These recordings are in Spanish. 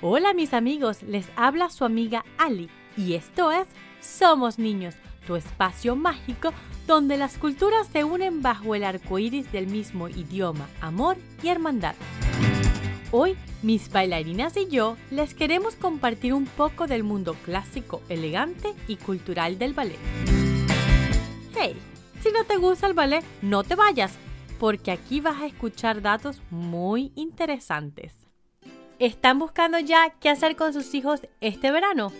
Hola mis amigos, les habla su amiga Ali y esto es Somos Niños, tu espacio mágico donde las culturas se unen bajo el arco iris del mismo idioma, amor y hermandad. Hoy, mis bailarinas y yo les queremos compartir un poco del mundo clásico, elegante y cultural del ballet. Hey, si no te gusta el ballet, no te vayas, porque aquí vas a escuchar datos muy interesantes. ¿Están buscando ya qué hacer con sus hijos este verano?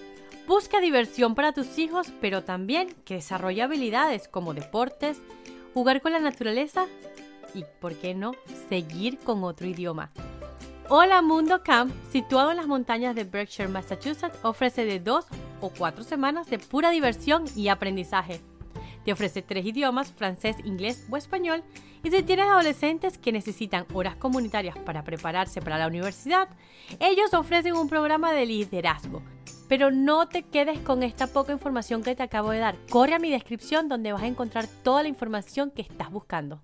Busca diversión para tus hijos, pero también que desarrolle habilidades como deportes, jugar con la naturaleza y, ¿por qué no?, seguir con otro idioma. Hola Mundo Camp, situado en las montañas de Berkshire, Massachusetts, ofrece de dos o cuatro semanas de pura diversión y aprendizaje. Te ofrece tres idiomas, francés, inglés o español. Y si tienes adolescentes que necesitan horas comunitarias para prepararse para la universidad, ellos ofrecen un programa de liderazgo. Pero no te quedes con esta poca información que te acabo de dar. Corre a mi descripción donde vas a encontrar toda la información que estás buscando.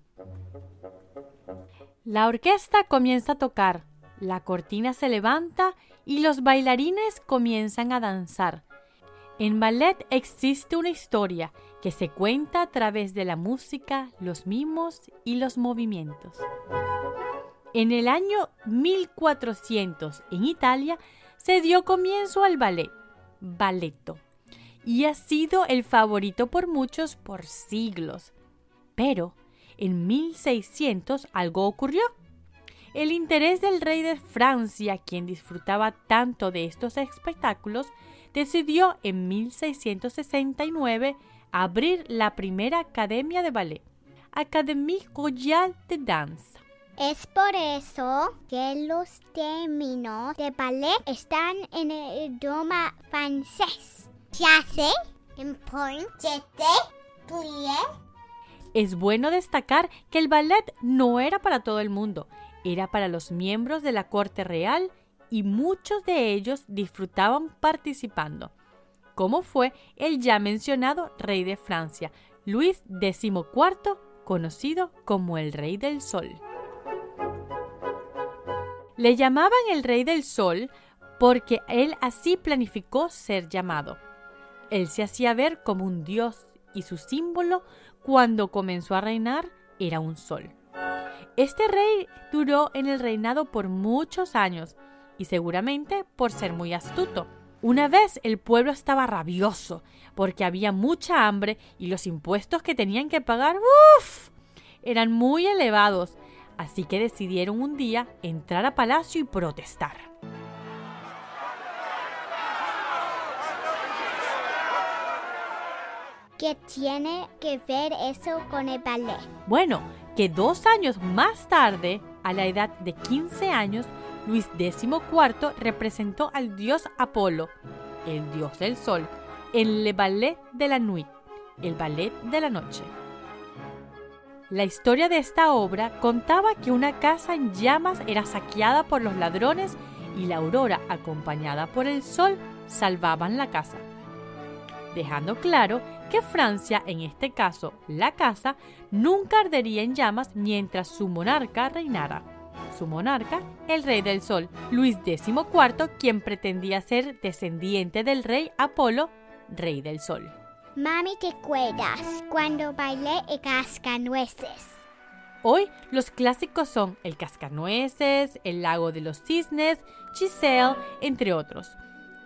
La orquesta comienza a tocar, la cortina se levanta y los bailarines comienzan a danzar. En ballet existe una historia que se cuenta a través de la música, los mimos y los movimientos. En el año 1400 en Italia se dio comienzo al ballet, balletto, y ha sido el favorito por muchos por siglos. Pero en 1600 algo ocurrió. El interés del rey de Francia, quien disfrutaba tanto de estos espectáculos, decidió en 1669 abrir la primera academia de ballet, Académie Royale de Danse. Es por eso que los términos de ballet están en el idioma francés. Chasse, Es bueno destacar que el ballet no era para todo el mundo, era para los miembros de la corte real y muchos de ellos disfrutaban participando, como fue el ya mencionado rey de Francia, Luis XIV, conocido como el Rey del Sol. Le llamaban el Rey del Sol porque él así planificó ser llamado. Él se hacía ver como un dios y su símbolo cuando comenzó a reinar era un sol. Este rey duró en el reinado por muchos años y seguramente por ser muy astuto. Una vez el pueblo estaba rabioso porque había mucha hambre y los impuestos que tenían que pagar ¡uf! eran muy elevados, así que decidieron un día entrar a palacio y protestar. ¿Qué tiene que ver eso con el ballet? Bueno, que dos años más tarde, a la edad de 15 años, Luis XIV representó al dios Apolo, el dios del sol, en Le Ballet de la Nuit, el ballet de la noche. La historia de esta obra contaba que una casa en llamas era saqueada por los ladrones y la aurora, acompañada por el sol, salvaban la casa, dejando claro que Francia, en este caso la casa, nunca ardería en llamas mientras su monarca reinara su monarca, el rey del sol, Luis XIV, quien pretendía ser descendiente del rey Apolo, rey del sol. Mami, ¿te acuerdas cuando bailé el cascanueces? Hoy los clásicos son el cascanueces, el lago de los cisnes, Giselle, entre otros.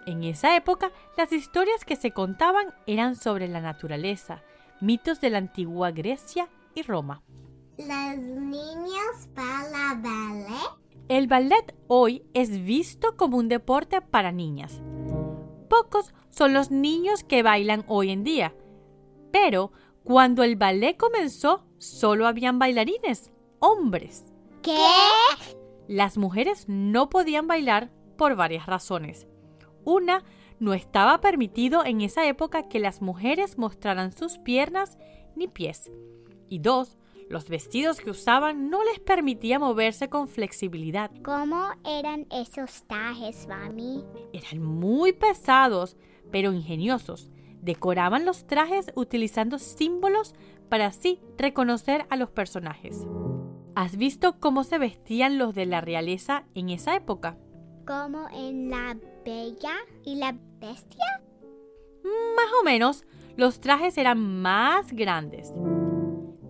En esa época, las historias que se contaban eran sobre la naturaleza, mitos de la antigua Grecia y Roma las niñas? El ballet hoy es visto como un deporte para niñas. Pocos son los niños que bailan hoy en día, pero cuando el ballet comenzó solo habían bailarines, hombres. ¿Qué? Las mujeres no podían bailar por varias razones. Una, no estaba permitido en esa época que las mujeres mostraran sus piernas ni pies. Y dos, los vestidos que usaban no les permitía moverse con flexibilidad. ¿Cómo eran esos trajes, mami? Eran muy pesados, pero ingeniosos. Decoraban los trajes utilizando símbolos para así reconocer a los personajes. ¿Has visto cómo se vestían los de la realeza en esa época? como en La Bella y la Bestia? Más o menos, los trajes eran más grandes.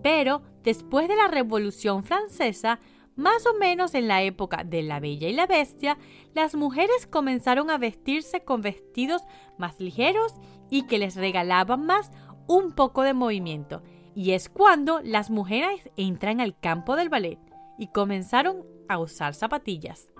Pero después de la Revolución Francesa, más o menos en la época de La Bella y la Bestia, las mujeres comenzaron a vestirse con vestidos más ligeros y que les regalaban más un poco de movimiento. Y es cuando las mujeres entran al campo del ballet y comenzaron a usar zapatillas.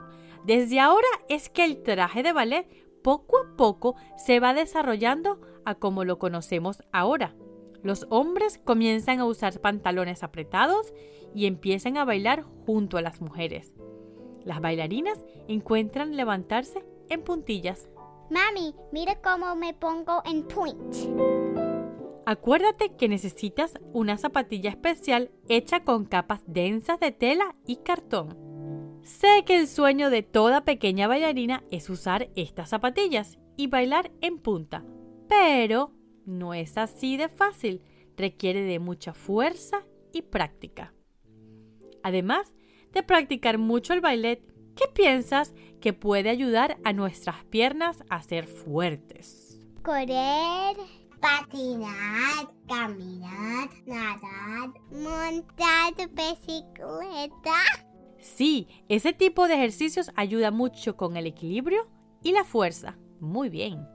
Desde ahora es que el traje de ballet poco a poco se va desarrollando a como lo conocemos ahora. Los hombres comienzan a usar pantalones apretados y empiezan a bailar junto a las mujeres. Las bailarinas encuentran levantarse en puntillas. Mami, mira cómo me pongo en point. Acuérdate que necesitas una zapatilla especial hecha con capas densas de tela y cartón. Sé que el sueño de toda pequeña bailarina es usar estas zapatillas y bailar en punta, pero no es así de fácil, requiere de mucha fuerza y práctica. Además de practicar mucho el ballet, ¿qué piensas que puede ayudar a nuestras piernas a ser fuertes? Correr, patinar, caminar, nadar, montar bicicleta. Sí, ese tipo de ejercicios ayuda mucho con el equilibrio y la fuerza. Muy bien.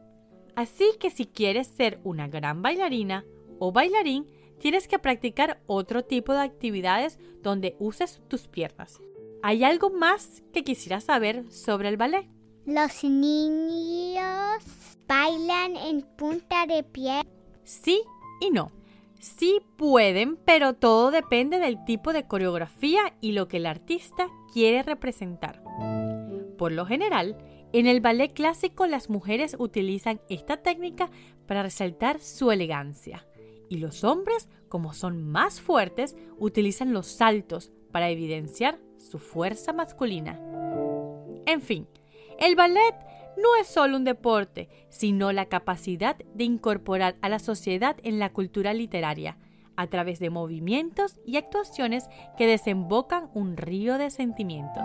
Así que si quieres ser una gran bailarina o bailarín, tienes que practicar otro tipo de actividades donde uses tus piernas. ¿Hay algo más que quisieras saber sobre el ballet? Los niños bailan en punta de pie. Sí y no. Sí pueden, pero todo depende del tipo de coreografía y lo que el artista quiere representar. Por lo general, en el ballet clásico las mujeres utilizan esta técnica para resaltar su elegancia y los hombres, como son más fuertes, utilizan los saltos para evidenciar su fuerza masculina. En fin, el ballet no es solo un deporte, sino la capacidad de incorporar a la sociedad en la cultura literaria, a través de movimientos y actuaciones que desembocan un río de sentimientos.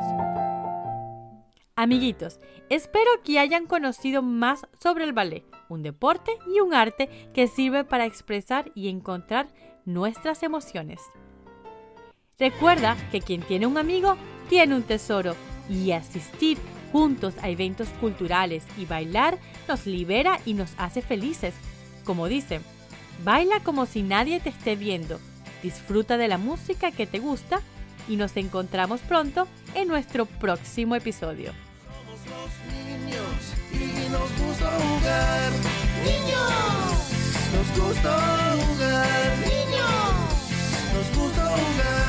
Amiguitos, espero que hayan conocido más sobre el ballet, un deporte y un arte que sirve para expresar y encontrar nuestras emociones. Recuerda que quien tiene un amigo tiene un tesoro y asistir juntos a eventos culturales y bailar nos libera y nos hace felices. Como dicen, baila como si nadie te esté viendo, disfruta de la música que te gusta y nos encontramos pronto en nuestro próximo episodio. Niños y nos gusta jugar. Niños, nos gusta jugar. Niños, nos gusta jugar.